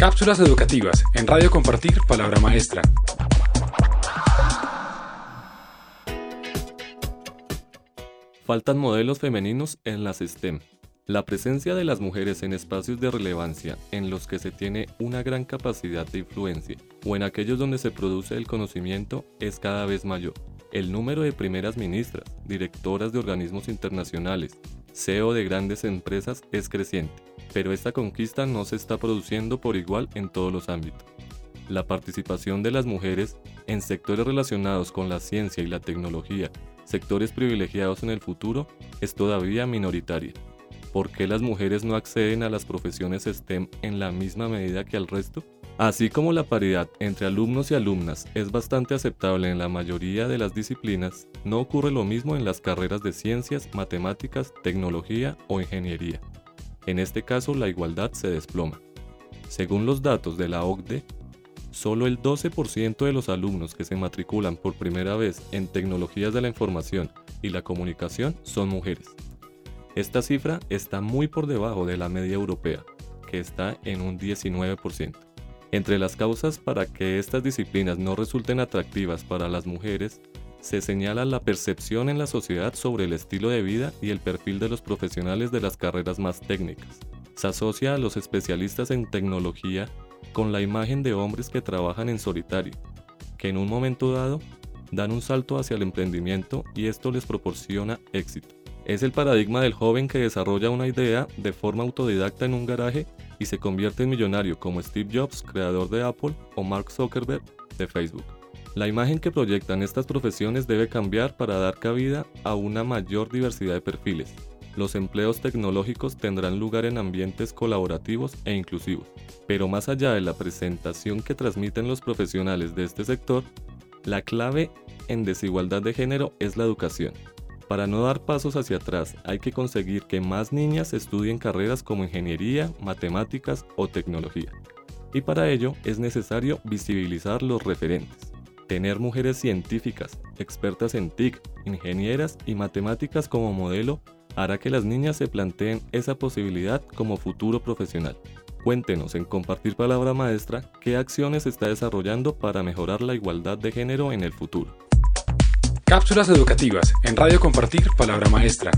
Cápsulas educativas en Radio Compartir Palabra Maestra. Faltan modelos femeninos en las STEM. La presencia de las mujeres en espacios de relevancia en los que se tiene una gran capacidad de influencia o en aquellos donde se produce el conocimiento es cada vez mayor. El número de primeras ministras, directoras de organismos internacionales, CEO de grandes empresas es creciente, pero esta conquista no se está produciendo por igual en todos los ámbitos. La participación de las mujeres en sectores relacionados con la ciencia y la tecnología, sectores privilegiados en el futuro, es todavía minoritaria. ¿Por qué las mujeres no acceden a las profesiones STEM en la misma medida que al resto? Así como la paridad entre alumnos y alumnas es bastante aceptable en la mayoría de las disciplinas, no ocurre lo mismo en las carreras de ciencias, matemáticas, tecnología o ingeniería. En este caso la igualdad se desploma. Según los datos de la OCDE, solo el 12% de los alumnos que se matriculan por primera vez en tecnologías de la información y la comunicación son mujeres. Esta cifra está muy por debajo de la media europea, que está en un 19%. Entre las causas para que estas disciplinas no resulten atractivas para las mujeres, se señala la percepción en la sociedad sobre el estilo de vida y el perfil de los profesionales de las carreras más técnicas. Se asocia a los especialistas en tecnología con la imagen de hombres que trabajan en solitario, que en un momento dado dan un salto hacia el emprendimiento y esto les proporciona éxito. Es el paradigma del joven que desarrolla una idea de forma autodidacta en un garaje y se convierte en millonario como Steve Jobs, creador de Apple, o Mark Zuckerberg de Facebook. La imagen que proyectan estas profesiones debe cambiar para dar cabida a una mayor diversidad de perfiles. Los empleos tecnológicos tendrán lugar en ambientes colaborativos e inclusivos, pero más allá de la presentación que transmiten los profesionales de este sector, la clave en desigualdad de género es la educación. Para no dar pasos hacia atrás, hay que conseguir que más niñas estudien carreras como ingeniería, matemáticas o tecnología. Y para ello es necesario visibilizar los referentes. Tener mujeres científicas, expertas en TIC, ingenieras y matemáticas como modelo hará que las niñas se planteen esa posibilidad como futuro profesional. Cuéntenos en Compartir Palabra Maestra qué acciones está desarrollando para mejorar la igualdad de género en el futuro. Cápsulas educativas en Radio Compartir Palabra Maestra.